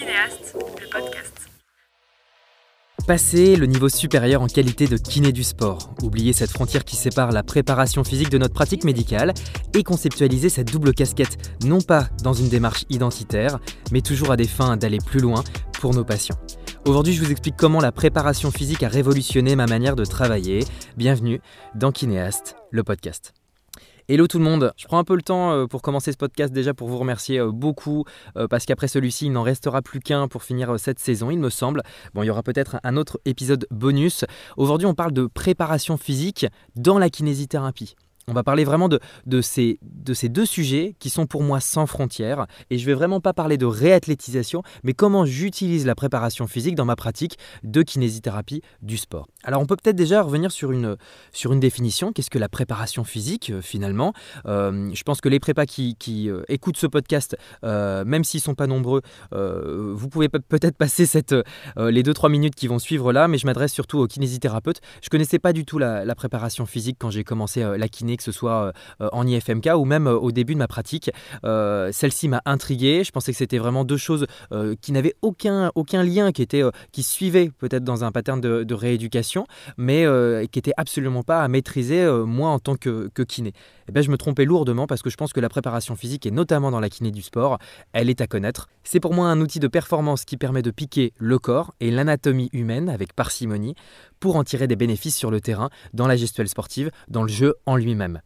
Kinéaste, le podcast. Passer le niveau supérieur en qualité de kiné du sport, oublier cette frontière qui sépare la préparation physique de notre pratique médicale et conceptualiser cette double casquette, non pas dans une démarche identitaire, mais toujours à des fins d'aller plus loin pour nos patients. Aujourd'hui, je vous explique comment la préparation physique a révolutionné ma manière de travailler. Bienvenue dans Kinéaste, le podcast. Hello tout le monde, je prends un peu le temps euh, pour commencer ce podcast déjà pour vous remercier euh, beaucoup euh, parce qu'après celui-ci il n'en restera plus qu'un pour finir cette saison il me semble. Bon il y aura peut-être un autre épisode bonus. Aujourd'hui on parle de préparation physique dans la kinésithérapie. On va parler vraiment de, ces, de ces deux sujets qui sont pour moi sans frontières. Et je vais vraiment pas parler de réathlétisation, mais comment j'utilise la préparation physique dans ma pratique de kinésithérapie du sport. Alors on peut peut-être déjà revenir sur une, définition. Qu'est-ce que la préparation physique euh, finalement? Euh, Je pense que les prépas qui, euh, écoutent ce podcast, même s'ils sont pas nombreux, vous pouvez peut-être passer les 2-3 minutes qui vont suivre là, mais je m'adresse surtout aux kinésithérapeutes. Je connaissais pas du tout la préparation physique quand j'ai commencé la kiné que ce soit euh, en IFMK ou même euh, au début de ma pratique. Euh, celle-ci m'a intrigué. Je pensais que c'était vraiment deux choses qui n'avaient aucun, lien, qui, suivaient peut-être dans un pattern de, rééducation, mais qui n'étaient absolument pas à maîtriser moi en tant que, kiné. Eh bien, je me trompais lourdement parce que je pense que la préparation physique, et notamment dans la kiné du sport, elle est à connaître. C'est pour moi un outil de performance qui permet de piquer le corps et l'anatomie humaine avec parcimonie pour en tirer des bénéfices sur le terrain, dans la gestuelle sportive, dans le jeu en lui-même.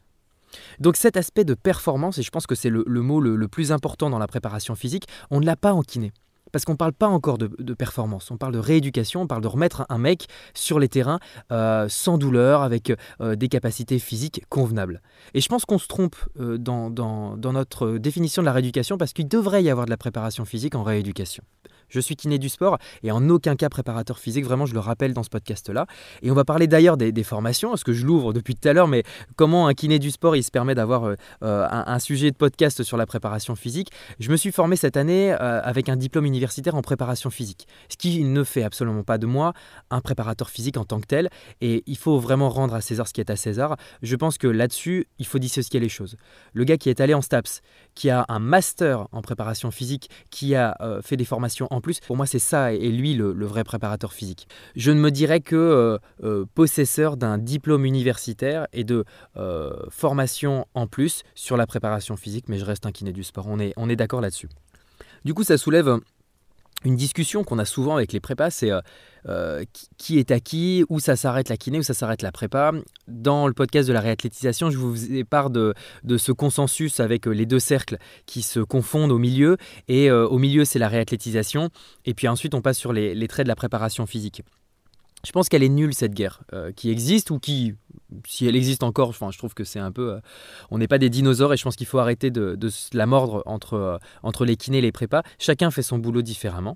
Donc cet aspect de performance, et je pense que c'est le, mot le, plus important dans la préparation physique, on ne l'a pas en kiné. Parce qu'on ne parle pas encore de, performance, on parle de rééducation, on parle de remettre un mec sur les terrains euh, sans douleur, avec euh, des capacités physiques convenables. Et je pense qu'on se trompe euh, dans, dans notre définition de la rééducation parce qu'il devrait y avoir de la préparation physique en rééducation. Je suis kiné du sport et en aucun cas préparateur physique, vraiment je le rappelle dans ce podcast-là. Et on va parler d'ailleurs des, formations, parce que je l'ouvre depuis tout à l'heure, mais comment un kiné du sport il se permet d'avoir euh, euh, un, sujet de podcast sur la préparation physique. Je me suis formé cette année euh, avec un diplôme universitaire en préparation physique, ce qui ne fait absolument pas de moi un préparateur physique en tant que tel. Et il faut vraiment rendre à César ce qui est à César. Je pense que là-dessus, il faut dissocier les choses. Le gars qui est allé en STAPS, qui a un master en préparation physique, qui a fait des formations en plus, pour moi, c'est ça et lui le, vrai préparateur physique. Je ne me dirais que euh, euh, possesseur d'un diplôme universitaire et de euh, formation en plus sur la préparation physique, mais je reste un kiné du sport. On est, on est d'accord là-dessus. Du coup, ça soulève une discussion qu'on a souvent avec les prépas, c'est euh, euh, qui est à qui, où ça s'arrête la kiné, où ça s'arrête la prépa. Dans le podcast de la réathlétisation, je vous ai part de, ce consensus avec euh, les deux cercles qui se confondent au milieu. Et au milieu, c'est la réathlétisation. Et puis ensuite, on passe sur les traits de la préparation physique. Je pense qu'elle est nulle cette guerre qui existe ou qui, si elle existe encore, je trouve que c'est un peu. on n'est pas des dinosaures et je pense qu'il faut arrêter de, de, la mordre entre, entre les kinés et les prépas. Chacun fait son boulot différemment.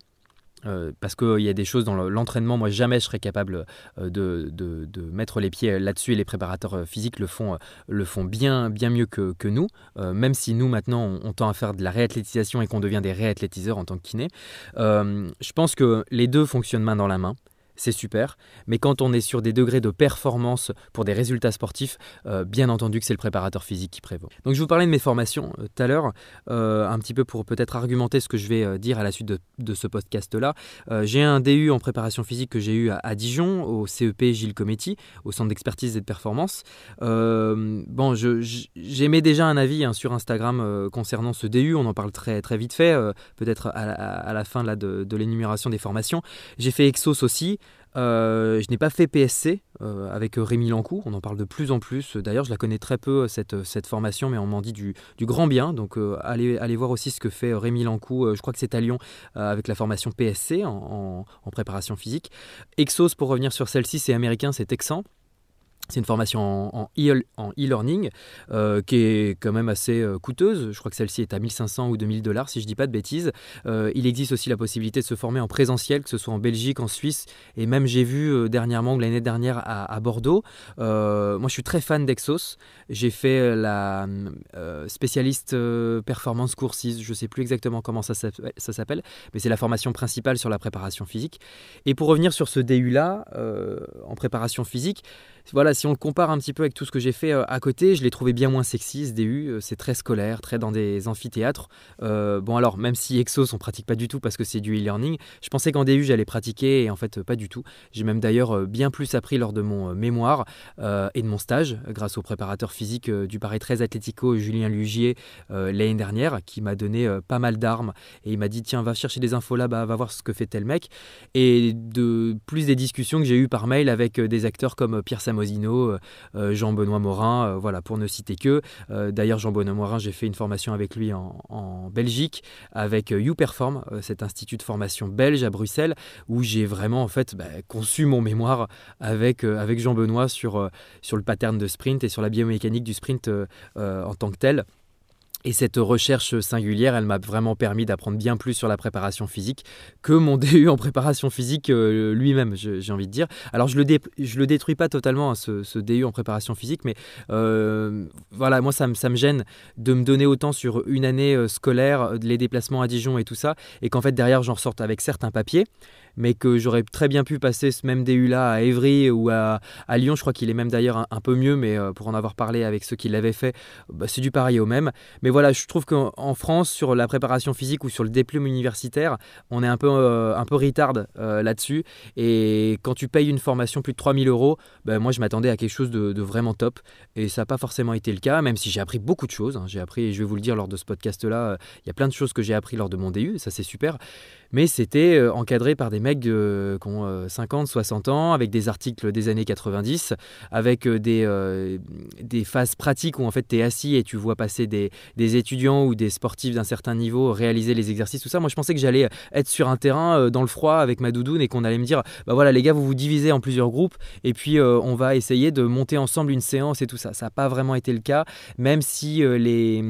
Euh, parce qu'il y a des choses dans l'entraînement, moi jamais je serais capable euh, de, de, mettre les pieds là-dessus et les préparateurs euh, physiques le font, le font bien, bien mieux que, que nous, même si nous maintenant on, on, tend à faire de la réathlétisation et qu'on devient des réathlétiseurs en tant que kiné. je pense que les deux fonctionnent main dans la main c'est super. Mais quand on est sur des degrés de performance pour des résultats sportifs, euh, bien entendu que c'est le préparateur physique qui prévaut. Donc je vous parlais de mes formations euh, tout à l'heure, euh, un petit peu pour peut-être argumenter ce que je vais dire à la suite de, ce podcast-là. j'ai un DU en préparation physique que j'ai eu à, Dijon, au CEP Gilles Cometti, au Centre d'expertise et de performance. bon, j'émets déjà un avis hein, sur Instagram concernant ce DU, on en parle très, très vite fait, peut-être à, la fin de l'énumération des formations. J'ai fait Exos aussi. Euh, je n'ai pas fait PSC euh, avec Rémi Lancou, on en parle de plus en plus. D'ailleurs, je la connais très peu, cette, formation, mais on m'en dit du, grand bien. Donc, euh, allez, voir aussi ce que fait Rémi Lancou, je crois que c'est à Lyon, avec la formation PSC en, en, préparation physique. Exos, pour revenir sur celle-ci, c'est américain, c'est texan. C'est une formation en e-learning euh, qui est quand même assez euh, coûteuse. Je crois que celle-ci est à 1500 ou 2000 dollars si je ne dis pas de bêtises. Euh, il existe aussi la possibilité de se former en présentiel, que ce soit en Belgique, en Suisse et même j'ai vu dernièrement, l'année dernière à, Bordeaux. moi je suis très fan d'Exos. J'ai fait la spécialiste performance courses, je ne sais plus exactement comment ça s'appelle, mais c'est la formation principale sur la préparation physique. Et pour revenir sur ce DU-là, en préparation physique, voilà, si on le compare un petit peu avec tout ce que j'ai fait à côté, je l'ai trouvé bien moins sexy, ce DU. C'est très scolaire, très dans des amphithéâtres. bon, alors, même si Exos, on pratique pas du tout parce que c'est du e-learning, je pensais qu'en DU, j'allais pratiquer et en fait, pas du tout. J'ai même d'ailleurs bien plus appris lors de mon mémoire et de mon stage, grâce au préparateur physique du Paris 13 Atlético, Julien Lugier, l'année dernière, qui m'a donné pas mal d'armes et il m'a dit tiens, va chercher des infos là-bas, va voir ce que fait tel mec. Et de plus des discussions que j'ai eues par mail avec des acteurs comme Pierre Samosino, Jean-Benoît Morin, voilà, pour ne citer que. D'ailleurs, Jean-Benoît Morin, j'ai fait une formation avec lui en, Belgique, avec YouPerform, cet institut de formation belge à Bruxelles, où j'ai vraiment en fait bah, conçu mon mémoire avec, avec Jean-Benoît sur, sur le pattern de sprint et sur la biomécanique du sprint en tant que tel. Et cette recherche singulière, elle m'a vraiment permis d'apprendre bien plus sur la préparation physique que mon DU en préparation physique euh, lui-même, j'ai envie de dire. Alors je le, le détruis pas totalement, hein, ce, DU en préparation physique, mais euh, voilà, moi ça, ça, me gêne de me donner autant sur une année euh, scolaire, les déplacements à Dijon et tout ça, et qu'en fait derrière j'en ressorte avec certains papiers mais que j'aurais très bien pu passer ce même DU-là à Évry ou à, Lyon. Je crois qu'il est même d'ailleurs un, peu mieux, mais euh, pour en avoir parlé avec ceux qui l'avaient fait, bah, c'est du pareil au même. Mais voilà, je trouve qu'en France, sur la préparation physique ou sur le diplôme universitaire, on est un peu, euh, un peu retard euh, là-dessus. Et quand tu payes une formation plus de 3000 euros, bah, moi je m'attendais à quelque chose de, vraiment top. Et ça n'a pas forcément été le cas, même si j'ai appris beaucoup de choses. Hein. J'ai appris, et je vais vous le dire lors de ce podcast-là, il y a plein de choses que j'ai appris lors de mon DU, ça c'est super mais c'était euh, encadré par des mecs qui ont 50, euh, 60 ans, avec des articles des années 90, avec euh, des, des phases pratiques où en fait tu es assis et tu vois passer des, des étudiants ou des sportifs d'un certain niveau réaliser les exercices, tout ça. Moi je pensais que j'allais être sur un terrain dans le froid avec ma doudoune et qu'on allait me dire, bah voilà les gars, vous vous divisez en plusieurs groupes et puis on va essayer de monter ensemble une séance et tout ça. Ça n'a pas vraiment été le cas, même si les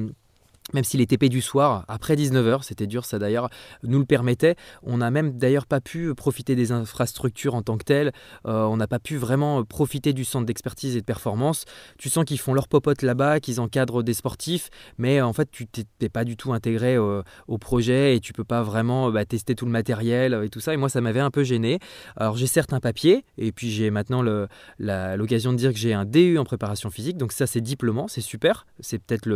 même si les TP du soir, après 19h, c'était dur ça d'ailleurs, nous le permettait, on n'a même d'ailleurs pas pu profiter des infrastructures en tant que telles, euh, on n'a pas pu vraiment profiter du centre d'expertise et de performance. Tu sens qu'ils font leur popote là-bas, qu'ils encadrent des sportifs, mais en fait tu n'es pas du tout intégré euh, au projet et tu peux pas vraiment bah, tester tout le matériel et tout ça. Et moi ça m'avait un peu gêné. Alors j'ai certes un papier, et puis j'ai maintenant l'occasion de dire que j'ai un DU en préparation physique, donc ça c'est diplômant, c'est super, c'est peut-être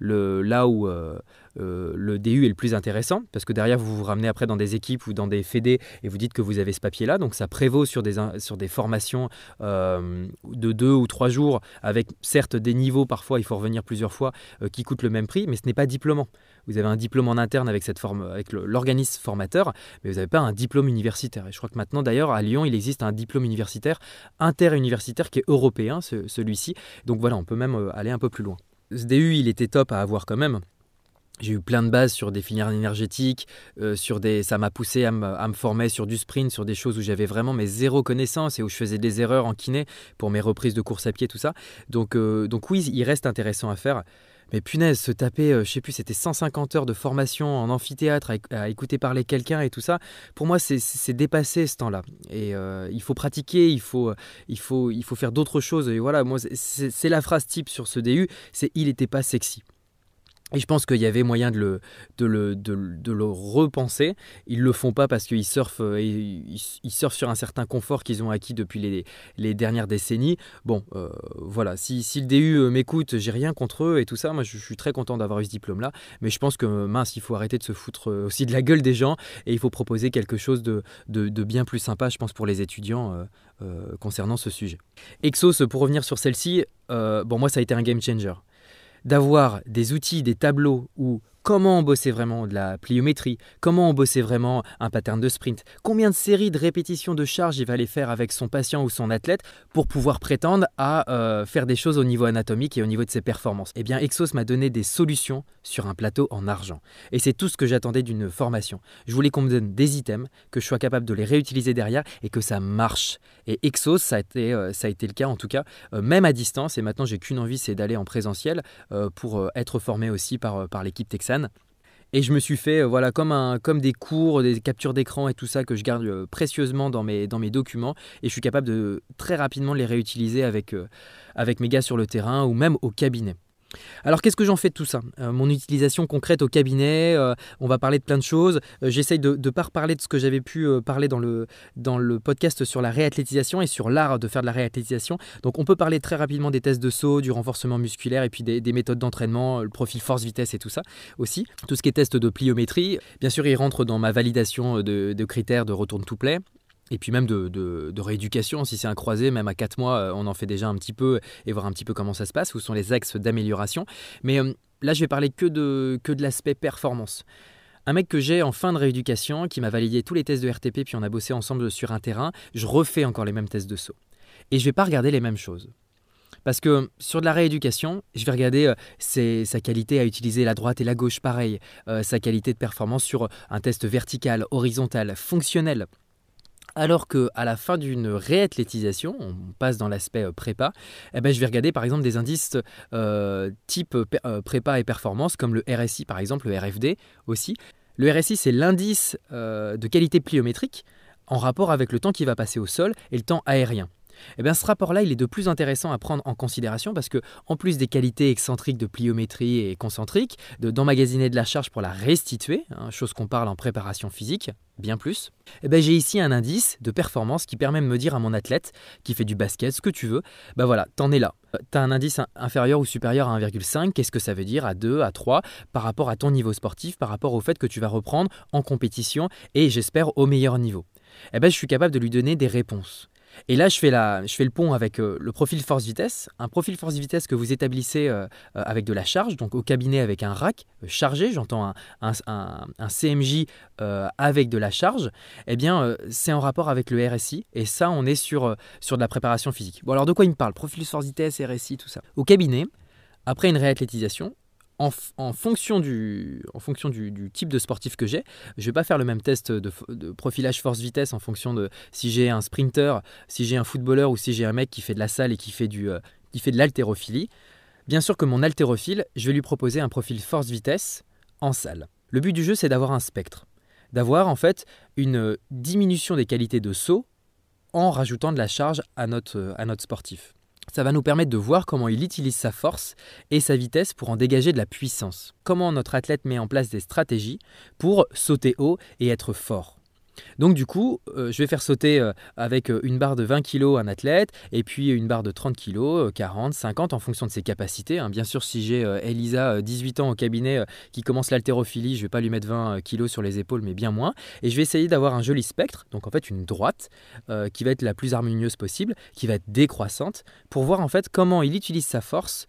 là où euh, euh, le DU est le plus intéressant, parce que derrière, vous vous ramenez après dans des équipes ou dans des fédés et vous dites que vous avez ce papier-là. Donc ça prévaut sur des, sur des formations euh, de deux ou trois jours, avec certes des niveaux, parfois il faut revenir plusieurs fois, qui coûtent le même prix, mais ce n'est pas diplômant. Vous avez un diplôme en interne avec, cette forme, avec l'organisme formateur, mais vous n'avez pas un diplôme universitaire. Et je crois que maintenant, d'ailleurs, à Lyon, il existe un diplôme universitaire interuniversitaire qui est européen, celui-ci. Donc voilà, on peut même aller un peu plus loin. Ce DU, il était top à avoir quand même. J'ai eu plein de bases sur des filières énergétiques, euh, sur des, ça m'a poussé à me, former sur du sprint, sur des choses où j'avais vraiment mes zéro connaissances et où je faisais des erreurs en kiné pour mes reprises de course à pied, tout ça. Donc, euh, donc oui, il reste intéressant à faire. Mais punaise, se taper, euh, je sais plus, c'était 150 heures de formation en amphithéâtre à, écouter parler quelqu'un et tout ça. Pour moi, c'est dépassé ce temps-là. Et il faut pratiquer, il faut, il faut, il faut faire d'autres choses. Et voilà, moi, c'est la phrase type sur ce DU, c'est il n'était pas sexy. Et je pense qu'il y avait moyen de le, de le, de, le repenser. Ils le font pas parce qu'ils surfent, euh, ils, surfent sur un certain confort qu'ils ont acquis depuis les, les dernières décennies. Bon, euh, voilà, si, si, le DU euh, m'écoute, j'ai rien contre eux et tout ça. Moi, je, suis très content d'avoir eu ce diplôme-là. Mais je pense que, mince, il faut arrêter de se foutre aussi de la gueule des gens et il faut proposer quelque chose de, de, de bien plus sympa, je pense, pour les étudiants concernant ce sujet. Exos, pour revenir sur celle-ci, bon, moi, ça a été un game changer d'avoir des outils, des tableaux où comment bossait vraiment de la pliométrie, comment bossait vraiment un pattern de sprint, combien de séries de répétitions de charge il va aller faire avec son patient ou son athlète pour pouvoir prétendre à euh, faire des choses au niveau anatomique et au niveau de ses performances? Eh bien, Exos m'a donné des solutions sur un plateau en argent. Et c'est tout ce que j'attendais d'une formation. Je voulais qu'on me donne des items, que je sois capable de les réutiliser derrière et que ça marche. Et Exos, ça a été, euh, ça a été le cas en tout cas, euh, même à distance. Et maintenant, j'ai qu'une envie, c'est d'aller en présentiel pour être formé aussi par, par l'équipe Texas et je me suis fait euh, voilà comme, un, comme des cours, des captures d'écran et tout ça que je garde euh, précieusement dans mes, dans mes documents. Et je suis capable de très rapidement les réutiliser avec, euh, avec mes gars sur le terrain ou même au cabinet. Alors qu'est-ce que j'en fais de tout ça? Euh, Mon utilisation concrète au cabinet, euh, on va parler de plein de choses. Euh, j'essaye de ne pas reparler de ce que j'avais pu parler dans le, podcast sur la réathlétisation et sur l'art de faire de la réathlétisation. Donc on peut parler très rapidement des tests de saut, du renforcement musculaire et puis des, méthodes d'entraînement, le profil force-vitesse et tout ça aussi. Tout ce qui est test de pliométrie, bien sûr il rentre dans ma validation de, de critères de retourne to play et puis même de, rééducation, si c'est un croisé, même à 4 mois, euh, on en fait déjà un petit peu et voir un petit peu comment ça se passe, où sont les axes d'amélioration. Mais euh, là, je vais parler que de, l'aspect performance. Un mec que j'ai en fin de rééducation, qui m'a validé tous les tests de RTP, puis on a bossé ensemble sur un terrain, je refais encore les mêmes tests de saut. Et je vais pas regarder les mêmes choses. Parce que sur de la rééducation, je vais regarder euh, sa qualité à utiliser la droite et la gauche, pareil, sa qualité de performance sur un test vertical, horizontal, fonctionnel. Alors qu'à la fin d'une réathlétisation, on passe dans l'aspect euh, prépa, eh ben, je vais regarder par exemple des indices euh, type euh, prépa et performance, comme le RSI par exemple, le RFD aussi. Le RSI, c'est l'indice de qualité pliométrique en rapport avec le temps qui va passer au sol et le temps aérien. Eh bien, ce rapport-là, il est de plus intéressant à prendre en considération parce que, en plus des qualités excentriques de pliométrie et concentrique, d'emmagasiner de, la charge pour la restituer, hein, chose qu'on parle en préparation physique, bien plus, eh ben, j'ai ici un indice de performance qui permet de me dire à mon athlète qui fait du basket, ce que tu veux, ben voilà, t'en es là. Tu as un indice inférieur ou supérieur à 1,5, qu'est-ce que ça veut dire à 2, à 3, par rapport à ton niveau sportif, par rapport au fait que tu vas reprendre en compétition et j'espère au meilleur niveau. Eh ben, je suis capable de lui donner des réponses. Et là, je fais, le pont avec euh, le profil force-vitesse. Un profil force-vitesse que vous établissez euh, euh, avec de la charge, donc au cabinet avec un rack chargé, j'entends un, CMJ avec de la charge, eh bien, c'est en rapport avec le RSI. Et ça, on est sur, sur de la préparation physique. Bon, alors de quoi il me parle? Profil force-vitesse, RSI, tout ça. Au cabinet, après une réathlétisation, en, fonction, du, type de sportif que j'ai, je vais pas faire le même test de, profilage force-vitesse en fonction de si j'ai un sprinter, si j'ai un footballeur ou si j'ai un mec qui fait de la salle et qui fait, euh, de l'haltérophilie. Bien sûr que mon haltérophile, je vais lui proposer un profil force-vitesse en salle. Le but du jeu, c'est d'avoir un spectre, d'avoir en fait une diminution des qualités de saut en rajoutant de la charge à notre, à notre sportif ça va nous permettre de voir comment il utilise sa force et sa vitesse pour en dégager de la puissance. Comment notre athlète met en place des stratégies pour sauter haut et être fort. Donc du coup, euh, je vais faire sauter euh, avec euh, une barre de 20 kg un athlète et puis une barre de 30 kg, 40, 50 en fonction de ses capacités. Hein. Bien sûr, si j'ai Elisa, 18 ans au cabinet, qui commence l'haltérophilie, je ne vais pas lui mettre 20 kg sur les épaules, mais bien moins. Et je vais essayer d'avoir un joli spectre, donc en fait une droite, qui va être la plus harmonieuse possible, qui va être décroissante, pour voir en fait comment il utilise sa force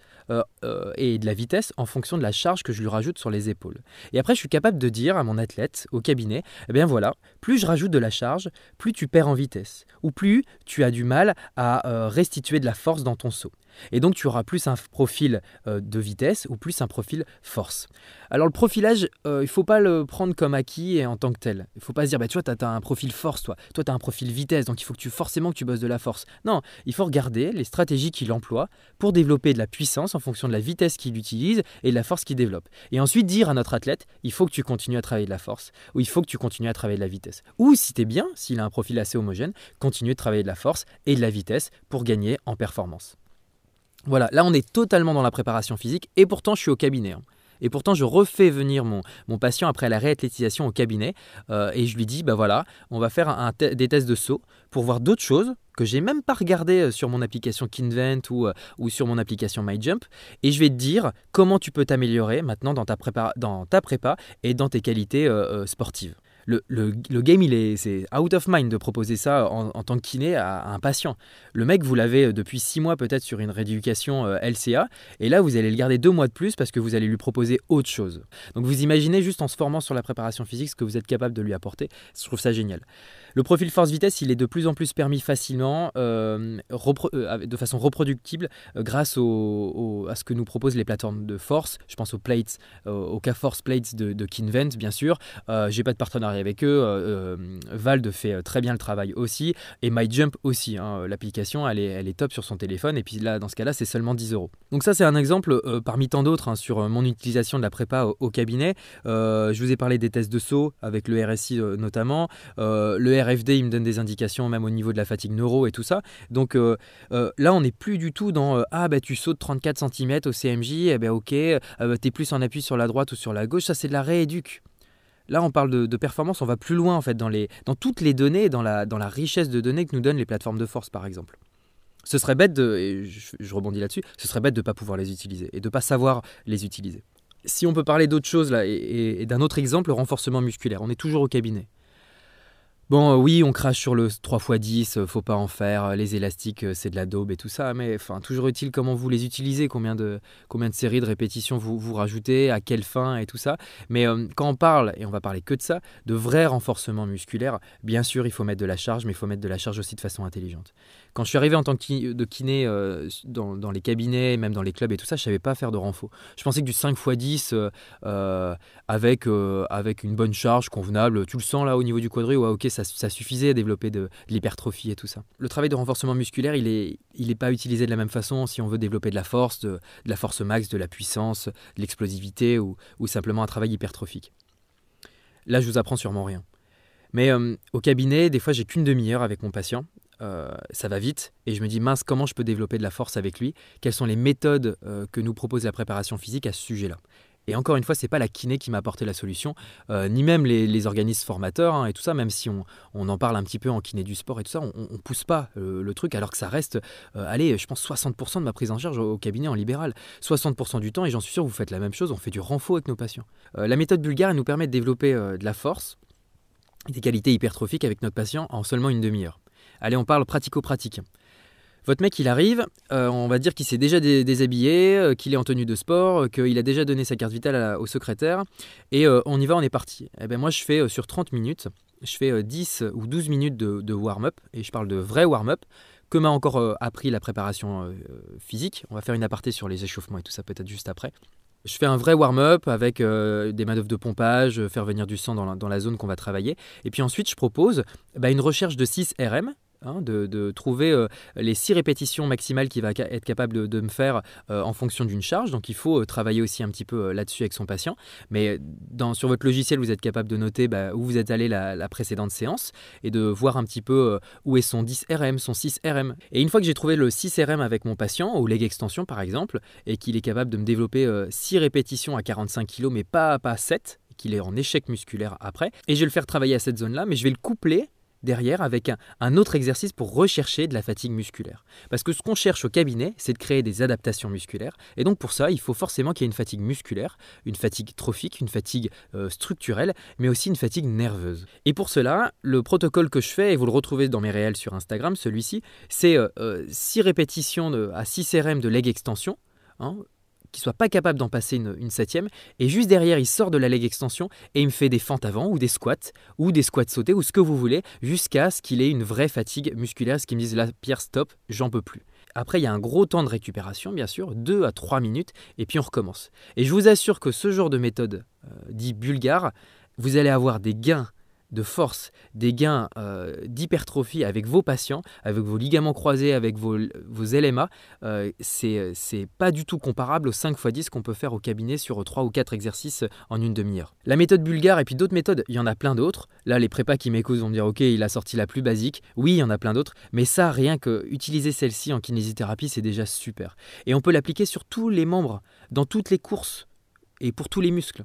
et de la vitesse en fonction de la charge que je lui rajoute sur les épaules. Et après, je suis capable de dire à mon athlète au cabinet, eh bien voilà, plus je rajoute de la charge, plus tu perds en vitesse, ou plus tu as du mal à euh, restituer de la force dans ton saut. Et donc tu auras plus un profil euh, de vitesse ou plus un profil force. Alors le profilage, euh, il ne faut pas le prendre comme acquis et en tant que tel. Il ne faut pas se dire, bah, tu vois, tu as, un profil force, toi. Toi, tu as un profil vitesse, donc il faut que tu forcément que tu bosses de la force. Non, il faut regarder les stratégies qu'il emploie pour développer de la puissance en fonction de la vitesse qu'il utilise et de la force qu'il développe. Et ensuite dire à notre athlète, il faut que tu continues à travailler de la force ou il faut que tu continues à travailler de la vitesse. Ou si tu es bien, s'il a un profil assez homogène, continue de travailler de la force et de la vitesse pour gagner en performance. Voilà, là on est totalement dans la préparation physique et pourtant je suis au cabinet. Hein. Et pourtant, je refais venir mon, mon patient après la réathlétisation au cabinet euh, et je lui dis bah voilà, on va faire des tests de saut pour voir d'autres choses que j'ai même pas regardé euh, sur mon application Kinvent ou, euh, ou sur mon application MyJump. Et je vais te dire comment tu peux t'améliorer maintenant dans ta, prépa, dans ta prépa et dans tes qualités sportives le, game, il est, c'est out of mind de proposer ça en, tant que kiné à, un patient. Le mec, vous l'avez euh, depuis six mois peut-être sur une rééducation euh, LCA, et là, vous allez le garder deux mois de plus parce que vous allez lui proposer autre chose. Donc vous imaginez juste en se formant sur la préparation physique ce que vous êtes capable de lui apporter. Je trouve ça génial. Le profil force-vitesse, il est de plus en plus permis facilement, euh, de façon reproductible, grâce au, à ce que nous proposent les plateformes de force. Je pense aux plates, aux K-Force Plates de, Kinvent, bien sûr. J'ai pas de partenariat avec eux. Vald fait très bien le travail aussi. Et MyJump aussi. Hein. L'application, elle est, elle est top sur son téléphone. Et puis là, dans ce cas-là, c'est seulement 10 euros. Donc ça, c'est un exemple parmi tant d'autres hein, sur mon utilisation de la prépa au, cabinet. je vous ai parlé des tests de saut avec le RSI notamment. RFD, il me donne des indications même au niveau de la fatigue neuro et tout ça. Donc là, on n'est plus du tout dans Ah, bah tu sautes 34 cm au CMJ, eh ben ok, bah, tu es plus en appui sur la droite ou sur la gauche. Ça, c'est de la rééduque. Là, on parle de, performance, on va plus loin en fait dans, les, dans toutes les données, dans la, dans la richesse de données que nous donnent les plateformes de force par exemple. Ce serait bête de, et je, rebondis là-dessus, ce serait bête de ne pas pouvoir les utiliser et de ne pas savoir les utiliser. Si on peut parler d'autre chose là, et, et d'un autre exemple, le renforcement musculaire, on est toujours au cabinet. Bon, euh, oui, on crache sur le 3x10, euh, faut pas en faire, euh, les élastiques, c'est de la daube et tout ça, mais enfin, toujours utile comment vous les utilisez, combien de, combien de séries de répétitions vous, vous rajoutez, à quelle fin et tout ça? Mais quand on parle, et on va parler que de ça, de vrai renforcement musculaire, bien sûr, il faut mettre de la charge, mais il faut mettre de la charge aussi de façon intelligente. Quand je suis arrivé en tant que de kiné dans, dans, les cabinets, même dans les clubs et tout ça, je savais pas faire de renfort. Je pensais que du 5x10 avec, avec une bonne charge convenable, tu le sens là au niveau du quadri, ouais, ok, ça ça, suffisait à développer de, l'hypertrophie et tout ça. Le travail de renforcement musculaire, il n'est il est pas utilisé de la même façon si on veut développer de la force, de, la force max, de la puissance, de l'explosivité ou, simplement un travail hypertrophique. Là, je vous apprends sûrement rien. Mais euh, au cabinet, des fois, j'ai qu'une demi-heure avec mon patient. Euh, ça va vite et je me dis mince comment je peux développer de la force avec lui? Quelles sont les méthodes euh, que nous propose la préparation physique à ce sujet là et encore une fois, c'est pas la kiné qui m'a apporté la solution, euh, ni même les, organismes formateurs hein, et tout ça, même si on, en parle un petit peu en kiné du sport et tout ça, on, ne pousse pas le truc alors que ça reste, allez, je pense 60% de ma prise en charge au, cabinet en libéral. 60% du temps, et j'en suis sûr, vous faites la même chose, on fait du renfort avec nos patients. la méthode bulgare, elle nous permet de développer de la force, des qualités hypertrophiques avec notre patient en seulement une demi-heure. Allez, on parle pratico-pratique. Votre mec, il arrive, euh, on va dire qu'il s'est déjà déshabillé, euh, qu'il est en tenue de sport, euh, qu'il a déjà donné sa carte vitale au secrétaire, et on y va, on est parti. Eh ben moi, je fais sur 30 minutes, je fais 10 ou 12 minutes de, warm-up, et je parle de vrai warm-up, que m'a encore appris la préparation physique. On va faire une aparté sur les échauffements et tout ça peut-être juste après. Je fais un vrai warm-up avec des manœuvres de pompage, faire venir du sang dans la, zone qu'on va travailler. Et puis ensuite, je propose bah, une recherche de 6 RM, Hein, de, trouver euh, les six répétitions maximales qu'il va être capable de, me faire euh, en fonction d'une charge. Donc il faut euh, travailler aussi un petit peu là-dessus avec son patient. Mais sur votre logiciel, vous êtes capable de noter bah, où vous êtes allé la, précédente séance et de voir un petit peu où est son 10 RM, son 6 RM. Et une fois que j'ai trouvé le 6 RM avec mon patient, ou leg extension par exemple, et qu'il est capable de me développer 6 répétitions à 45 kg, mais pas, pas 7, qu'il est en échec musculaire après, et je vais le faire travailler à cette zone-là, mais je vais le coupler derrière avec un, autre exercice pour rechercher de la fatigue musculaire. Parce que ce qu'on cherche au cabinet, c'est de créer des adaptations musculaires. Et donc pour ça, il faut forcément qu'il y ait une fatigue musculaire, une fatigue trophique, une fatigue euh, structurelle, mais aussi une fatigue nerveuse. Et pour cela, le protocole que je fais, et vous le retrouvez dans mes réels sur Instagram, celui-ci, c'est 6 euh, euh, répétitions à 6 RM de leg extension. Hein, qu'il soit pas capable d'en passer une, septième. Et juste derrière, il sort de la leg extension et il me fait des fentes avant ou des squats ou des squats sautés ou ce que vous voulez jusqu'à ce qu'il ait une vraie fatigue musculaire, ce qui me dise là, Pierre, stop, j'en peux plus. Après, il y a un gros temps de récupération, bien sûr, 2 à 3 minutes, et puis on recommence. Et je vous assure que ce genre de méthode euh, dit bulgare, vous allez avoir des gains de force, des gains euh, d'hypertrophie avec vos patients, avec vos ligaments croisés, avec vos, vos LMA, euh, c'est pas du tout comparable aux 5 x 10 qu'on peut faire au cabinet sur 3 ou 4 exercices en une demi-heure. La méthode bulgare et puis d'autres méthodes, il y en a plein d'autres. Là, les prépas qui m'écoutent vont me dire Ok, il a sorti la plus basique. Oui, il y en a plein d'autres, mais ça, rien que utiliser celle-ci en kinésithérapie, c'est déjà super. Et on peut l'appliquer sur tous les membres, dans toutes les courses et pour tous les muscles.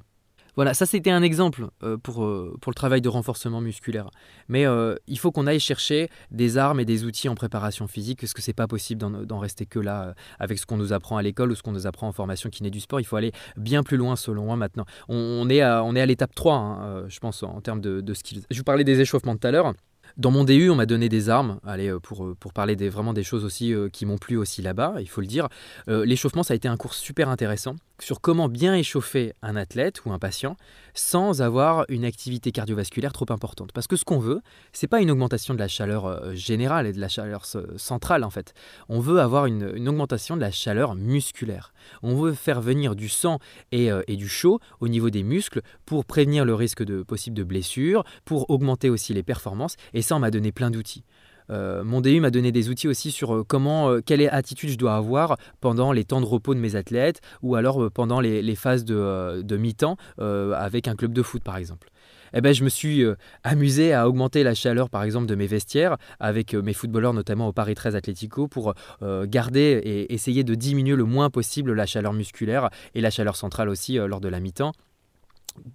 Voilà, ça c'était un exemple euh, pour, euh, pour le travail de renforcement musculaire. Mais euh, il faut qu'on aille chercher des armes et des outils en préparation physique, parce que c'est pas possible d'en rester que là avec ce qu'on nous apprend à l'école ou ce qu'on nous apprend en formation kiné du sport. Il faut aller bien plus loin selon moi maintenant. On, est à, à l'étape 3, hein, je pense, en termes de, de skills. Je vous parlais des échauffements tout à l'heure. Dans mon DU, on m'a donné des armes, allez, pour, pour parler vraiment des choses aussi qui m'ont plu aussi là-bas, il faut le dire. L'échauffement, ça a été un cours super intéressant sur comment bien échauffer un athlète ou un patient sans avoir une activité cardiovasculaire trop importante. Parce que ce qu'on veut, c'est pas une augmentation de la chaleur générale et de la chaleur centrale en fait. On veut avoir une, augmentation de la chaleur musculaire. On veut faire venir du sang et, et, du chaud au niveau des muscles pour prévenir le risque de possible de blessure, pour augmenter aussi les performances. Et ça, on m'a donné plein d'outils. Euh, mon DU m'a donné des outils aussi sur euh, comment, euh, quelle attitude je dois avoir pendant les temps de repos de mes athlètes ou alors pendant les, phases de, mi-temps avec un club de foot par exemple. Eh ben, je me suis amusé à augmenter la chaleur par exemple de mes vestiaires avec mes footballeurs notamment au Paris 13 Atlético pour garder et essayer de diminuer le moins possible la chaleur musculaire et la chaleur centrale aussi lors de la mi-temps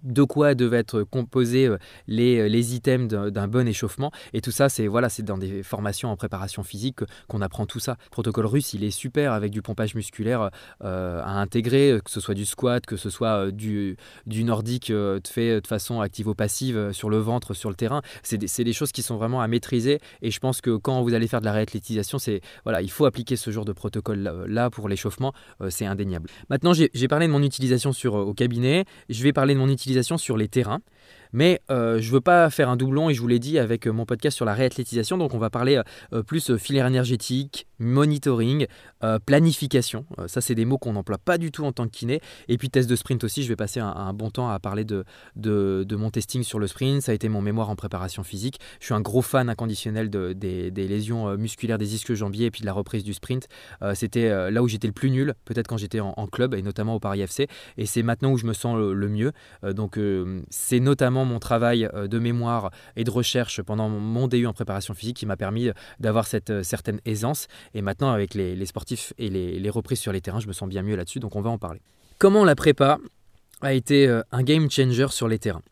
de quoi devaient être composés euh, les, euh, les items d'un bon échauffement. Et tout ça, c'est voilà, dans des formations en préparation physique qu'on apprend tout ça. Le protocole russe, il est super avec du pompage musculaire euh, à intégrer, que ce soit du squat, que ce soit du, du nordique fait de façon activo-passive sur le ventre, sur le terrain. C'est des, des, choses qui sont vraiment à maîtriser. Et je pense que quand vous allez faire de la réathlétisation, voilà, il faut appliquer ce genre de protocole là, pour l'échauffement. c'est indéniable. Maintenant, j'ai parlé de mon utilisation sur, au cabinet. Je vais parler de mon utilisation sur les terrains. Mais euh, je veux pas faire un doublon, et je vous l'ai dit avec euh, mon podcast sur la réathlétisation, donc on va parler euh, plus filière énergétique, monitoring, planification. ça, c'est des mots qu'on n'emploie pas du tout en tant que kiné. Et puis test de sprint aussi, je vais passer un, bon temps à parler de, de, mon testing sur le sprint. Ça a été mon mémoire en préparation physique. Je suis un gros fan inconditionnel de, des, lésions musculaires des ischios jambiers et puis de la reprise du sprint. C'était là où j'étais le plus nul, peut-être quand j'étais en, club et notamment au Paris FC. Et c'est maintenant où je me sens le mieux. donc c'est notamment mon travail euh, de mémoire et de recherche pendant mon DU en préparation physique qui m'a permis euh, d'avoir cette euh, certaine aisance. Et maintenant, avec les, sportifs et les, reprises sur les terrains, je me sens bien mieux là-dessus, donc on va en parler. Comment la prépa a été un game changer sur les terrains?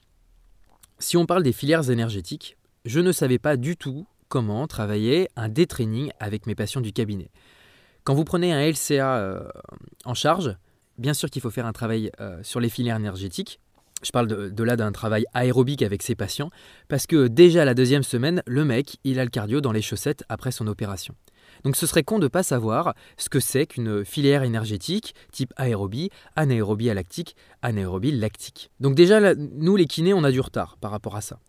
Si on parle des filières énergétiques, je ne savais pas du tout comment travailler un détraining avec mes patients du cabinet. Quand vous prenez un LCA en charge, bien sûr qu'il faut faire un travail sur les filières énergétiques, je parle de, là d'un travail aérobique avec ses patients, parce que déjà la deuxième semaine, le mec, il a le cardio dans les chaussettes après son opération. Donc ce serait con de ne pas savoir ce que c'est qu'une filière énergétique type aérobie, anaérobie lactique, anaérobie lactique. Donc déjà, nous les kinés, on a du retard par rapport à ça.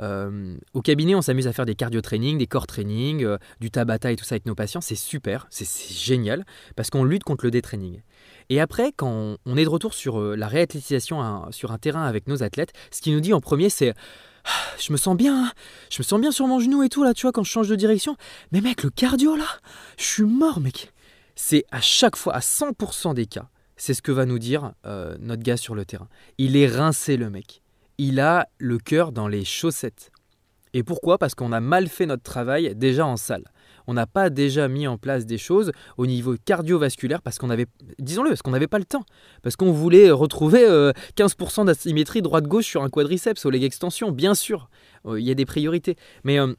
Euh, au cabinet, on s'amuse à faire des cardio training, des core training, euh, du tabata et tout ça avec nos patients. C'est super, c'est génial, parce qu'on lutte contre le détraining. Et après, quand on est de retour sur euh, la réathlétisation sur un terrain avec nos athlètes, ce qui nous dit en premier, c'est ah, je me sens bien, hein. je me sens bien sur mon genou et tout là, tu vois, quand je change de direction. Mais mec, le cardio là, je suis mort, mec. C'est à chaque fois, à 100% des cas, c'est ce que va nous dire notre gars sur le terrain. Il est rincé, le mec il a le cœur dans les chaussettes. Et pourquoi? Parce qu'on a mal fait notre travail déjà en salle. On n'a pas déjà mis en place des choses au niveau cardiovasculaire parce qu'on avait, disons-le, parce qu'on n'avait pas le temps. Parce qu'on voulait retrouver 15% euh, d'asymétrie droite-gauche sur un quadriceps au leg extension, bien sûr. Euh, il y a des priorités. Mais euh,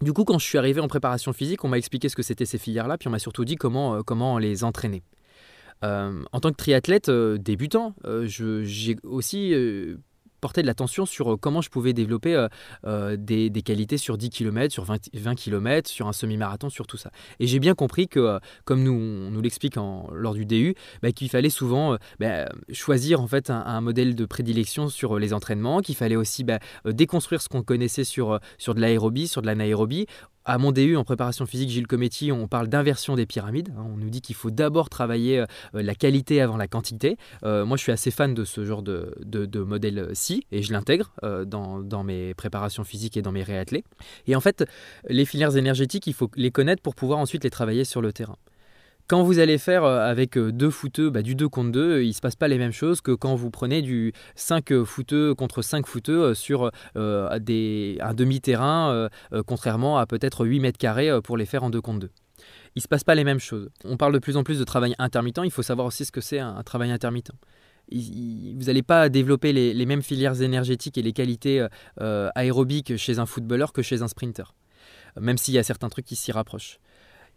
du coup, quand je suis arrivé en préparation physique, on m'a expliqué ce que c'était ces filières-là, puis on m'a surtout dit comment, comment les entraîner. en tant que triathlète débutant, j'ai aussi de l'attention sur euh, comment je pouvais développer euh, euh, des, qualités sur 10 km, sur 20, 20 km, sur un semi-marathon, sur tout ça. Et j'ai bien compris que, comme nous, on nous l'explique lors du DU, bah, qu'il fallait souvent bah, choisir en fait un, modèle de prédilection sur les entraînements, qu'il fallait aussi bah, déconstruire ce qu'on connaissait sur, sur de l'aérobie, sur de l'anaérobie, à mon DU en préparation physique Gilles Cometti, on parle d'inversion des pyramides. Hein. On nous dit qu'il faut d'abord travailler euh, la qualité avant la quantité. Euh, moi, je suis assez fan de ce genre de, modèle-ci et je l'intègre euh, dans, dans, mes préparations physiques et dans mes réathlés. Et en fait, les filières énergétiques, il faut les connaître pour pouvoir ensuite les travailler sur le terrain. Quand vous allez faire euh, avec euh, deux footeux, bah, du 2 contre 2, il ne se passe pas les mêmes choses que quand vous prenez du 5 euh, footeux contre 5 footeux sur un demi-terrain, contrairement à peut-être 8 mètres carrés pour les faire en 2 contre 2 il ne se passe pas les mêmes choses. On parle de plus en plus de travail intermittent, il faut savoir aussi ce que c'est un, travail intermittent. vous n'allez pas développer les, mêmes filières énergétiques et les qualités aérobiques chez un footballeur que chez un sprinter, même s'il y a certains trucs qui s'y rapprochent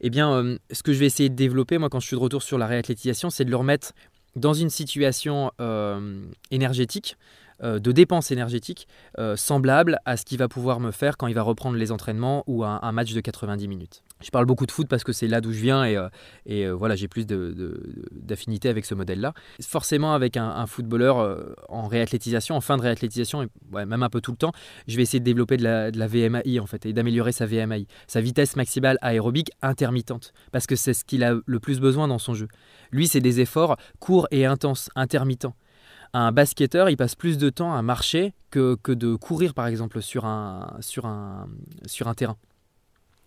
eh bien, euh, ce que je vais essayer de développer, moi, quand je suis de retour sur la réathlétisation, c'est de le remettre dans une situation euh, énergétique de dépenses énergétiques semblables à ce qu'il va pouvoir me faire quand il va reprendre les entraînements ou un match de 90 minutes. Je parle beaucoup de foot parce que c'est là d'où je viens et, euh, euh, voilà, j'ai plus d'affinité avec ce modèle-là. Forcément, avec un, footballeur euh, en réathlétisation, en fin de réathlétisation, et même un peu tout le temps, je vais essayer de développer de la, de VMAI en fait et d'améliorer sa VMAI, sa vitesse maximale aérobique intermittente, parce que c'est ce qu'il a le plus besoin dans son jeu. Lui, c'est des efforts courts et intenses, intermittents un basketteur, il passe plus de temps à marcher que, que de courir, par exemple, sur un, sur un, sur un terrain.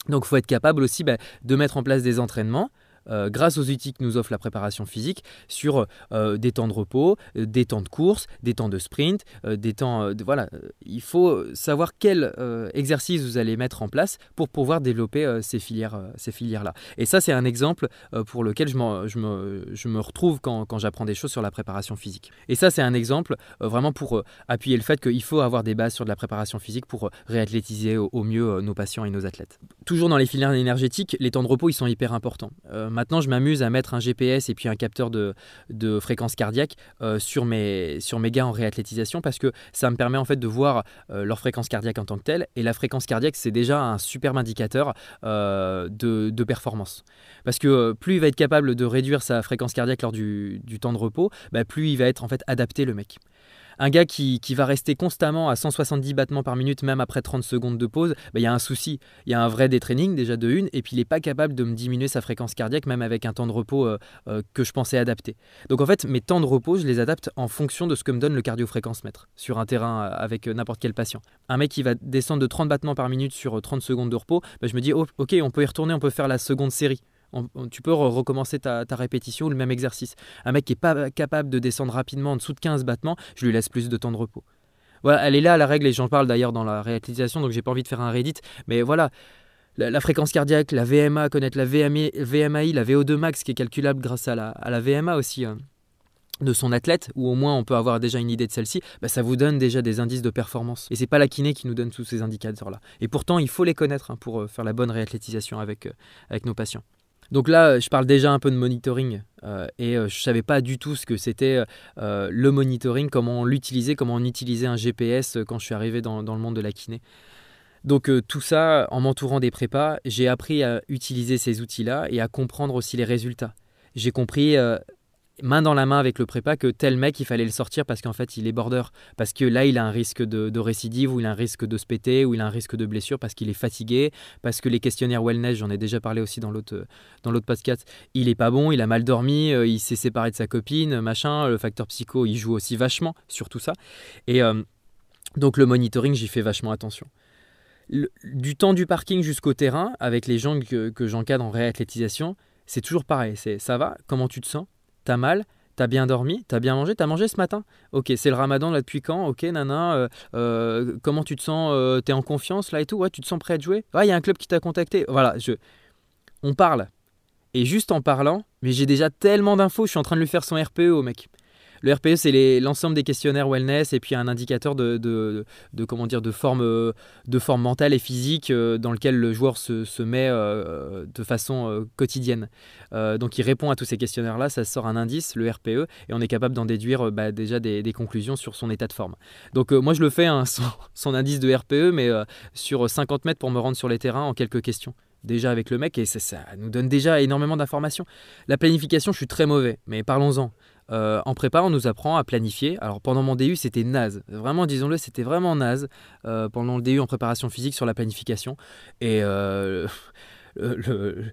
Donc il faut être capable aussi bah, de mettre en place des entraînements euh, grâce aux outils que nous offre la préparation physique, sur euh, des temps de repos, euh, des temps de course, des temps de sprint, des temps de, voilà, il faut savoir quel exercice vous allez mettre en place pour pouvoir développer ces filières ces filières là. Et ça c'est un exemple pour lequel je, me, retrouve quand, j'apprends des choses sur la préparation physique. Et ça c'est un exemple vraiment pour appuyer le fait qu'il faut avoir des bases sur de la préparation physique pour réathlétiser au mieux nos patients et nos athlètes. Toujours dans les filières énergétiques, les temps de repos ils sont hyper importants. Maintenant, je m'amuse à mettre un GPS et puis un capteur de, fréquence cardiaque euh, sur, mes, sur mes gars en réathlétisation parce que ça me permet en fait de voir euh, leur fréquence cardiaque en tant que telle. Et la fréquence cardiaque, c'est déjà un superbe indicateur euh, de, performance. Parce que plus il va être capable de réduire sa fréquence cardiaque lors du, temps de repos, bah, plus il va être en fait adapté le mec un gars qui, va rester constamment à 170 battements par minute, même après 30 secondes de pause, bah, il y a un souci. Il y a un vrai détraining déjà de une, et puis il n'est pas capable de me diminuer sa fréquence cardiaque, même avec un temps de repos euh, euh, que je pensais adapter. Donc en fait, mes temps de repos, je les adapte en fonction de ce que me donne le cardiofréquence-mètre sur un terrain euh, avec n'importe quel patient. Un mec qui va descendre de 30 battements par minute sur 30 secondes de repos, bah, je me dis, oh, ok, on peut y retourner, on peut faire la seconde série tu peux recommencer ta, répétition ou le même exercice. Un mec qui n'est pas capable de descendre rapidement en dessous de 15 battements, je lui laisse plus de temps de repos. Voilà, elle est là la règle et j'en parle d'ailleurs dans la réalisation, donc j'ai pas envie de faire un Reddit, mais voilà. La, fréquence cardiaque, la VMA, connaître la VMI, VMAI, la VO2 max qui est calculable grâce à la, à la VMA aussi. Hein, de son athlète, ou au moins on peut avoir déjà une idée de celle-ci, bah, ça vous donne déjà des indices de performance. Et c'est pas la kiné qui nous donne tous ces indicateurs-là. Et pourtant, il faut les connaître hein, pour euh, faire la bonne réathlétisation avec, euh, avec nos patients. Donc là, je parle déjà un peu de monitoring euh, et euh, je ne savais pas du tout ce que c'était euh, le monitoring, comment l'utiliser, comment on utilisait un GPS quand je suis arrivé dans le monde de la kiné. Donc tout ça, en m'entourant des prépas, j'ai appris à utiliser ces outils-là et à comprendre aussi les résultats. J'ai compris main dans la main avec le prépa que tel mec, il fallait le sortir parce qu'en fait, il est border. Parce que là, il a un risque de, récidive, ou il a un risque de se péter, ou il a un risque de blessure parce qu'il est fatigué, parce que les questionnaires wellness, j'en ai déjà parlé aussi dans l'autre, podcast, il est pas bon, il a mal dormi, euh, il s'est séparé de sa copine, machin. Le facteur psycho, il joue aussi vachement sur tout ça. Et euh, donc, le monitoring, j'y fais vachement attention. du temps du parking jusqu'au terrain, avec les gens que, que j'encadre en réathlétisation, c'est toujours pareil. C'est ça va? Comment tu te sens? T'as mal T'as bien dormi T'as bien mangé T'as mangé ce matin Ok, c'est le ramadan là depuis quand? Ok, nana, euh, euh, comment tu te sens euh, T'es en confiance là et tout? Ouais, tu te sens prêt à jouer? Ouais, il y a un club qui t'a contacté. Voilà, je... on parle. Et juste en parlant, mais j'ai déjà tellement d'infos, je suis en train de lui faire son RPE au mec. Le RPE, c'est l'ensemble des questionnaires wellness et puis un indicateur de, comment dire, de, forme, de forme mentale et physique euh, dans lequel le joueur se, met euh, de façon euh, quotidienne. donc il répond à tous ces questionnaires-là, ça sort un indice, le RPE, et on est capable d'en déduire bah, déjà des, conclusions sur son état de forme. Donc moi je le fais, hein, son, indice de RPE, mais sur 50 mètres pour me rendre sur les terrains en quelques questions déjà avec le mec et ça nous donne déjà énormément d'informations. La planification, je suis très mauvais, mais parlons-en. Euh, en prépa, on nous apprend à planifier. Alors pendant mon DU, c'était naze. Vraiment, disons-le, c'était vraiment naze euh, pendant le DU en préparation physique sur la planification. Et euh, le,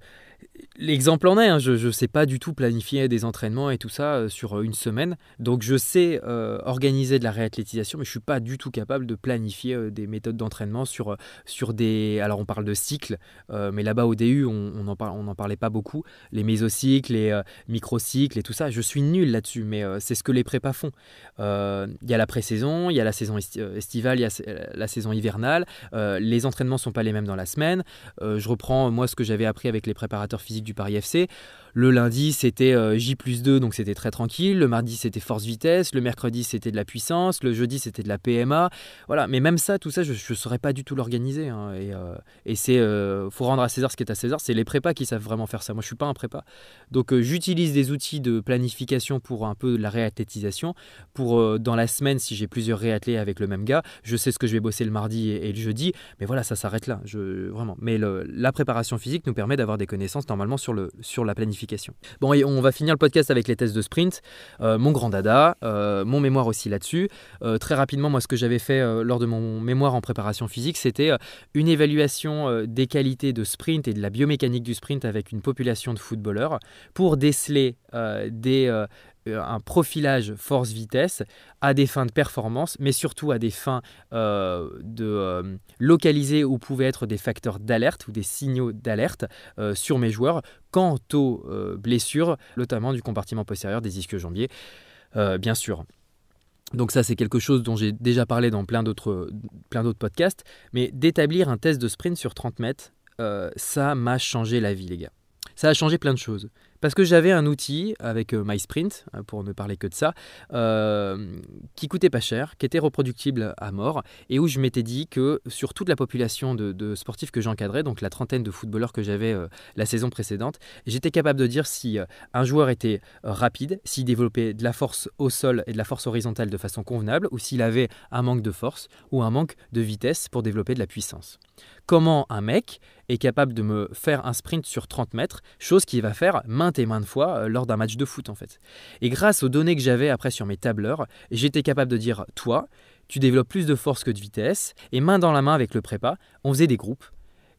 L'exemple en est, hein, je ne sais pas du tout planifier des entraînements et tout ça euh, sur euh, une semaine. Donc je sais euh, organiser de la réathlétisation, mais je ne suis pas du tout capable de planifier des méthodes d'entraînement sur, sur des... Alors on parle de cycles, mais là-bas au DU, on n'en parlait pas beaucoup. Les mésocycles, les microcycles et tout ça, je suis nul là-dessus, mais c'est ce que les prépas font. Il y a la pré-saison, il y a la saison estivale, il y a la saison hivernale. les entraînements ne sont pas les mêmes dans la semaine. je reprends moi ce que j'avais appris avec les préparateurs physiques du Paris FC. Le lundi, c'était euh, J plus 2, donc c'était très tranquille. Le mardi, c'était force vitesse. Le mercredi, c'était de la puissance. Le jeudi, c'était de la PMA. Voilà, mais même ça, tout ça, je ne saurais pas du tout l'organiser. Hein. Et, euh, et c'est, euh, faut rendre à César ce qui est à César. C'est les prépas qui savent vraiment faire ça. Moi, je suis pas un prépa. Donc, j'utilise des outils de planification pour un peu la réathlétisation. Pour dans la semaine, si j'ai plusieurs réathlés avec le même gars, je sais ce que je vais bosser le mardi et, le jeudi. Mais voilà, ça s'arrête là. Vraiment. Mais la préparation physique nous permet d'avoir des connaissances normalement sur, le, sur la planification Bon, on va finir le podcast avec les tests de sprint. Euh, mon grand dada, euh, mon mémoire aussi là-dessus. Euh, très rapidement, moi, ce que j'avais fait lors de mon mémoire en préparation physique, c'était une évaluation des qualités de sprint et de la biomécanique du sprint avec une population de footballeurs pour déceler des un profilage force-vitesse à des fins de performance, mais surtout à des fins euh, de euh, localiser où pouvaient être des facteurs d'alerte ou des signaux d'alerte sur mes joueurs quant aux blessures, notamment du compartiment postérieur des ischio-jambiers, bien sûr. Donc ça, c'est quelque chose dont j'ai déjà parlé dans plein d'autres, plein d'autres podcasts, mais d'établir un test de sprint sur 30 mètres, ça m'a changé la vie, les gars. Ça a changé plein de choses. Parce que j'avais un outil avec euh, MySprint, hein, pour ne parler que de ça, euh, qui coûtait pas cher, qui était reproductible à mort, et où je m'étais dit que sur toute la population de, sportifs que j'encadrais, donc la trentaine de footballeurs que j'avais euh, la saison précédente, j'étais capable de dire si un joueur était rapide, s'il développait de la force au sol et de la force horizontale de façon convenable, ou s'il avait un manque de force ou un manque de vitesse pour développer de la puissance. Comment un mec est capable de me faire un sprint sur 30 mètres, chose qu'il va faire maintes et maintes fois euh, lors d'un match de foot en fait. Et grâce aux données que j'avais après sur mes tableurs, j'étais capable de dire toi, tu développes plus de force que de vitesse, et main dans la main avec le prépa, on faisait des groupes,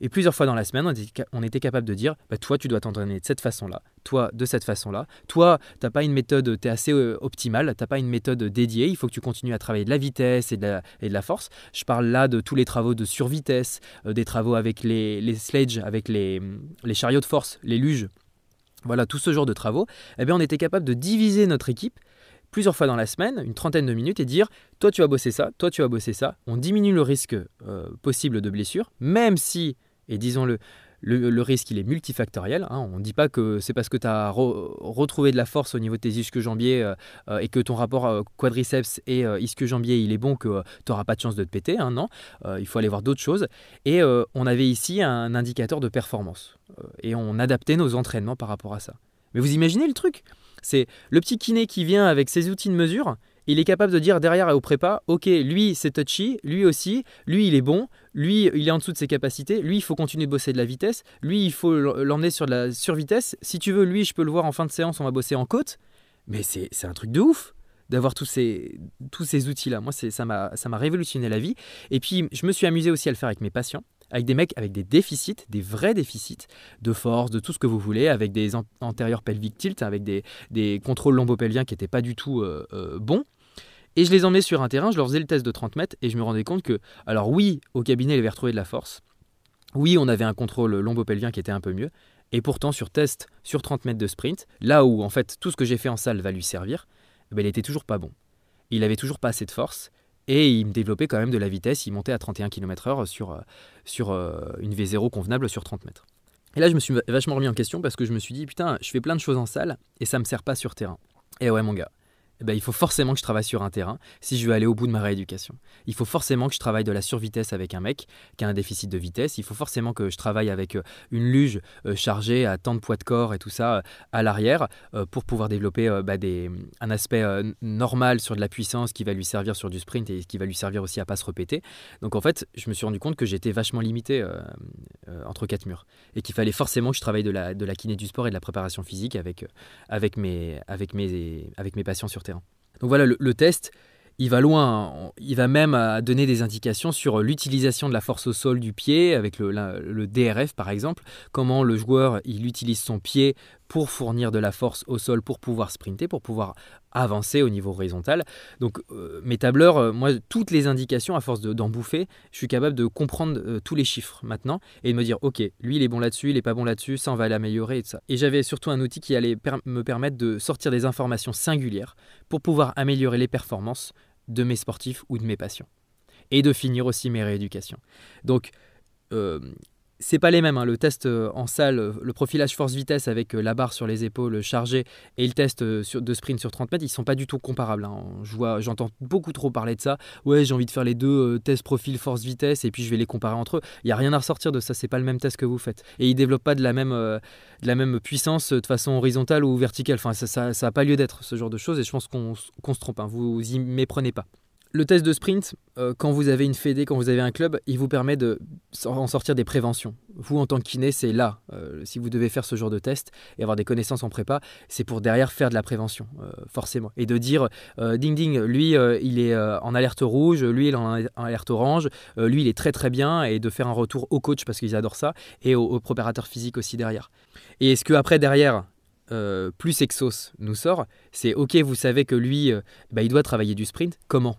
et plusieurs fois dans la semaine, on était, capable de dire bah, toi, tu dois t'entraîner de cette façon-là, toi, de cette façon-là. Toi, tu n'as pas une méthode, tu es assez euh, optimal, tu n'as pas une méthode dédiée. Il faut que tu continues à travailler de la vitesse et de la, force. Je parle là de tous les travaux de survitesse, euh, des travaux avec les, les sledges, avec les, les chariots de force, les luges. Voilà, tout ce genre de travaux. Eh bien, on était capable de diviser notre équipe plusieurs fois dans la semaine, une trentaine de minutes, et dire toi tu vas bosser ça, toi tu vas bosser ça. On diminue le risque euh, possible de blessure, même si et disons-le, le, risque, il est multifactoriel. Hein. On ne dit pas que c'est parce que tu as retrouvé de la force au niveau de tes ischio-jambiers euh, euh, et que ton rapport euh, quadriceps et ischio-jambier, il est bon que tu n'auras pas de chance de te péter. Hein, non, il faut aller voir d'autres choses. Et on avait ici un indicateur de performance. et on adaptait nos entraînements par rapport à ça. Mais vous imaginez le truc? C'est le petit kiné qui vient avec ses outils de mesure il est capable de dire derrière au prépa, ok, lui c'est touchy, lui aussi, lui il est bon, lui il est en dessous de ses capacités, lui il faut continuer de bosser de la vitesse, lui il faut l'emmener sur de la survitesse, si tu veux lui je peux le voir en fin de séance, on va bosser en côte, mais c'est un truc de ouf d'avoir tous ces, outils-là. Moi, ça m'a révolutionné la vie. Et puis, je me suis amusé aussi à le faire avec mes patients avec des mecs avec des déficits, des vrais déficits de force, de tout ce que vous voulez, avec des antérieurs pelvic tilt, avec des, des contrôles lombopelviens qui n'étaient pas du tout euh, euh, bons. Et je les emmenais sur un terrain, je leur faisais le test de 30 mètres et je me rendais compte que, alors oui, au cabinet, il avait retrouvé de la force. Oui, on avait un contrôle lombopelvien qui était un peu mieux. Et pourtant, sur test, sur 30 mètres de sprint, là où en fait tout ce que j'ai fait en salle va lui servir, eh ben, il était toujours pas bon. Il avait toujours pas assez de force et il me développait quand même de la vitesse. Il montait à 31 km/h sur, euh, sur euh, une V0 convenable sur 30 mètres. Et là, je me suis vachement remis en question parce que je me suis dit, putain, je fais plein de choses en salle et ça me sert pas sur terrain. Et ouais, mon gars, eh ben, il faut forcément que je travaille sur un terrain si je veux aller au bout de ma rééducation. Il faut forcément que je travaille de la survitesse avec un mec qui a un déficit de vitesse. Il faut forcément que je travaille avec euh, une luge euh, chargée à tant de poids de corps et tout ça euh, à l'arrière pour pouvoir développer bah, des, un aspect normal sur de la puissance qui va lui servir sur du sprint et qui va lui servir aussi à pas se répéter. Donc en fait, je me suis rendu compte que j'étais vachement limité entre quatre murs et qu'il fallait forcément que je travaille de la, kiné du sport et de la préparation physique avec, mes, avec, mes, patients sur donc voilà, le, test, il va loin, il va même donner des indications sur l'utilisation de la force au sol du pied avec le, DRF par exemple, comment le joueur il utilise son pied pour fournir de la force au sol pour pouvoir sprinter, pour pouvoir avancer au niveau horizontal. Donc euh, mes tableurs, euh, moi toutes les indications à force d'en bouffer, je suis capable de comprendre euh, tous les chiffres maintenant et de me dire ok, lui il est bon là-dessus, il est pas bon là-dessus, ça on va l'améliorer et tout ça. Et j'avais surtout un outil qui allait me permettre de sortir des informations singulières pour pouvoir améliorer les performances de mes sportifs ou de mes patients. Et de finir aussi mes rééducations. Donc c'est pas les mêmes. Hein. Le test euh, en salle, euh, le profilage force-vitesse avec euh, la barre sur les épaules chargée et le test de sprint sur 30 mètres, ils sont pas du tout comparables. Hein. j'entends beaucoup trop parler de ça. Ouais, j'ai envie de faire les deux tests profil force-vitesse et puis je vais les comparer entre eux. Il y a rien à ressortir de ça. C'est pas le même test que vous faites. Et ils développent pas de la même, de la même puissance de façon horizontale ou verticale. Enfin, ça, ça, a pas lieu d'être ce genre de choses. Et je pense qu'on se trompe. Hein. Vous y méprenez pas. Le test de sprint, euh, quand vous avez une fédé, quand vous avez un club, il vous permet de en sortir des préventions. Vous, en tant que kiné, c'est là. Euh, si vous devez faire ce genre de test et avoir des connaissances en prépa, c'est pour derrière faire de la prévention, euh, forcément. Et de dire, ding ding, lui, il est en alerte rouge, lui, il est en alerte orange, lui, il est très très bien, et de faire un retour au coach parce qu'ils adorent ça, et au, au préparateur physique aussi derrière. Et est-ce que après, derrière, plus Exos nous sort, c'est ok, vous savez que lui, bah, il doit travailler du sprint. Comment?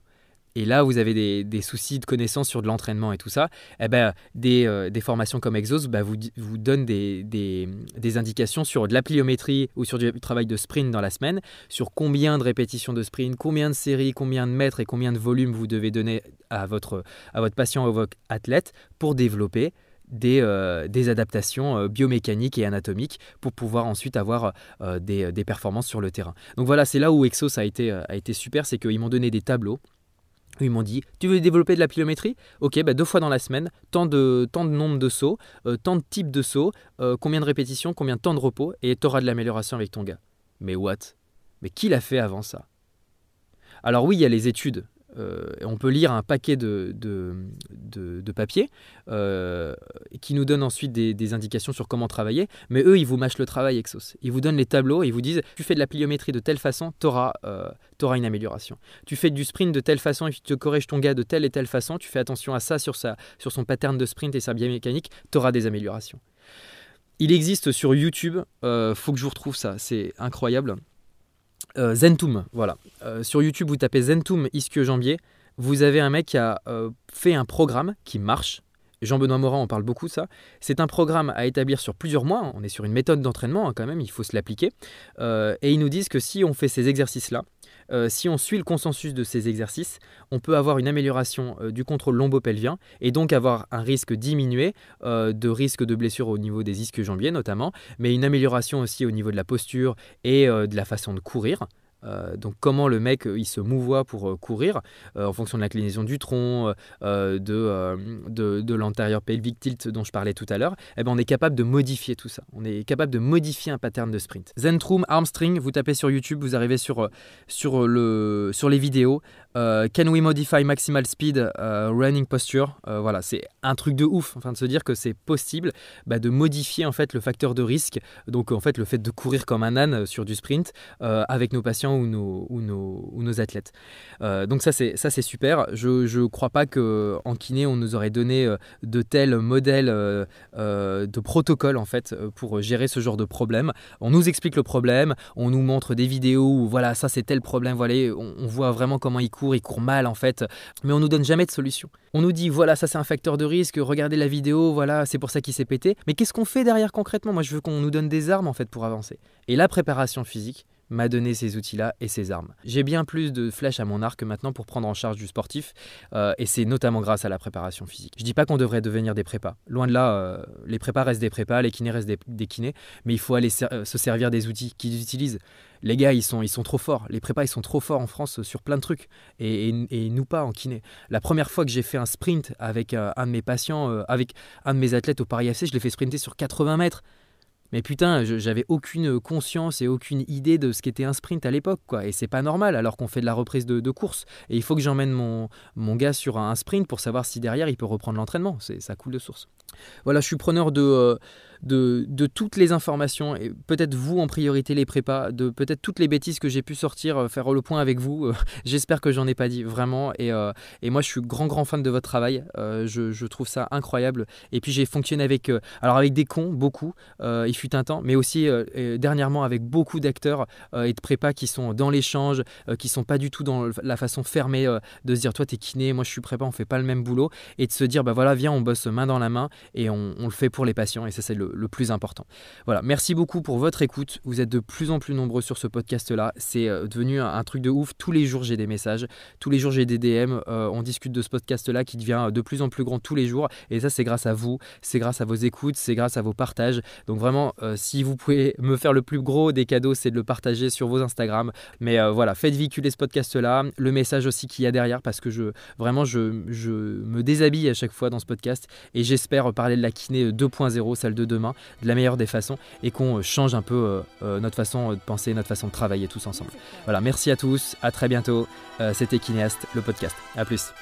Et là vous avez des, soucis de connaissance sur de l'entraînement et tout ça, eh ben, des, euh, formations comme Exos bah, vous, vous donnent des, indications sur de la pliométrie ou sur du travail de sprint dans la semaine, sur combien de répétitions de sprint, combien de séries, combien de mètres et combien de volume vous devez donner à votre, à votre patient ou à votre athlète pour développer des, euh, adaptations euh, biomécaniques et anatomiques pour pouvoir ensuite avoir des, des, performances sur le terrain. Donc voilà, c'est là où Exos a été, a été super, c'est qu'ils m'ont donné des tableaux ils m'ont dit, tu veux développer de la pilométrie Ok, bah deux fois dans la semaine, tant de, tant de nombre de sauts, euh, tant de types de sauts, euh, combien de répétitions, combien de temps de repos, et tu auras de l'amélioration avec ton gars. Mais what? Mais qui l'a fait avant ça? Alors oui, il y a les études euh, on peut lire un paquet de, de, papiers euh, qui nous donnent ensuite des, indications sur comment travailler, mais eux, ils vous mâchent le travail Exos. Ils vous donnent les tableaux, ils vous disent, tu fais de la pliométrie de telle façon, tu auras, euh, une amélioration. Tu fais du sprint de telle façon et tu te corriges ton gars de telle et telle façon, tu fais attention à ça sur, sa, sur son pattern de sprint et sa biomécanique, tu auras des améliorations. Il existe sur YouTube, faut que je vous retrouve ça, c'est incroyable. Euh, Zentum, voilà. Euh, sur YouTube, vous tapez Zentum Ischio Jambier. Vous avez un mec qui a euh, fait un programme qui marche. Jean-Benoît Morin en parle beaucoup ça. C'est un programme à établir sur plusieurs mois. On est sur une méthode d'entraînement hein, quand même, il faut se l'appliquer. et ils nous disent que si on fait ces exercices-là, euh, si on suit le consensus de ces exercices, on peut avoir une amélioration euh, du contrôle lombopelvien et donc avoir un risque diminué euh, de risque de blessure au niveau des ischio-jambiers notamment, mais une amélioration aussi au niveau de la posture et de la façon de courir. Euh, donc comment le mec euh, il se mouvoie pour euh, courir en fonction de l'inclinaison du tronc, de, de, l'antérieur pelvic tilt dont je parlais tout à l'heure, eh ben on est capable de modifier tout ça. On est capable de modifier un pattern de sprint. Zentrum Armstring, vous tapez sur YouTube, vous arrivez sur, sur, le, sur les vidéos. can we modify maximal speed running posture? Voilà, c'est un truc de ouf, enfin de se dire que c'est possible bah, de modifier en fait le facteur de risque. Donc en fait le fait de courir comme un âne sur du sprint avec nos patients ou nos, ou nos, ou nos athlètes. Euh, donc ça c'est, ça c'est super. Je ne crois pas qu'en kiné on nous aurait donné euh, de tels modèles euh, de protocoles en fait pour gérer ce genre de problème. On nous explique le problème, on nous montre des vidéos où voilà ça c'est tel problème, voilà, on, on voit vraiment comment il court, il court mal en fait, mais on nous donne jamais de solution. On nous dit voilà ça c'est un facteur de risque, regardez la vidéo, voilà c'est pour ça qu'il s'est pété. Mais qu'est-ce qu'on fait derrière concrètement? Moi je veux qu'on nous donne des armes en fait pour avancer. Et la préparation physique, m'a donné ces outils-là et ces armes. J'ai bien plus de flèches à mon arc maintenant pour prendre en charge du sportif, euh, et c'est notamment grâce à la préparation physique. Je dis pas qu'on devrait devenir des prépas. Loin de là, euh, les prépas restent des prépas, les kinés restent des, kinés, mais il faut aller euh, se servir des outils qu'ils utilisent. Les gars, ils sont, ils sont trop forts. Les prépas, ils sont trop forts en France sur plein de trucs. Et, nous pas en kiné. La première fois que j'ai fait un sprint avec un de mes patients, avec un de mes athlètes au Paris FC, je l'ai fait sprinter sur 80 mètres. Mais putain, j'avais aucune conscience et aucune idée de ce qu'était un sprint à l'époque, quoi. Et c'est pas normal alors qu'on fait de la reprise de, course. Et il faut que j'emmène mon, mon gars sur un sprint pour savoir si derrière il peut reprendre l'entraînement. Ça coule de source. Voilà, je suis preneur de, euh, de, toutes les informations, et peut-être vous en priorité les prépas, de peut-être toutes les bêtises que j'ai pu sortir, euh, faire le point avec vous. Euh, j'espère que j'en ai pas dit vraiment. Et, et, moi, je suis grand, grand fan de votre travail. Je, trouve ça incroyable. Et puis, j'ai fonctionné avec, alors avec des cons, beaucoup, il fut un temps, mais aussi dernièrement avec beaucoup d'acteurs et de prépas qui sont dans l'échange, qui sont pas du tout dans la façon fermée de se dire, toi, t'es kiné, moi, je suis prépa, on fait pas le même boulot. Et de se dire, bah voilà, viens, on bosse main dans la main et on, le fait pour les patients. Et ça, c'est le, le, plus important. Voilà, merci beaucoup pour votre écoute. Vous êtes de plus en plus nombreux sur ce podcast-là. C'est euh, devenu un, truc de ouf. Tous les jours, j'ai des messages. Tous les jours, j'ai des DM. Euh, on discute de ce podcast-là qui devient de plus en plus grand tous les jours. Et ça, c'est grâce à vous. C'est grâce à vos écoutes. C'est grâce à vos partages. Donc vraiment, si vous pouvez me faire le plus gros des cadeaux, c'est de le partager sur vos Instagram. Mais voilà, faites véhiculer ce podcast-là. Le message aussi qu'il y a derrière parce que je, vraiment, je, je me déshabille à chaque fois dans ce podcast et j'espère parler de la kiné 2.0, celle de demain, de la meilleure des façons et qu'on change un peu euh, euh, notre façon de penser, notre façon de travailler tous ensemble. Voilà, merci à tous, à très bientôt. Euh, c'était Kinéast, le podcast. À plus.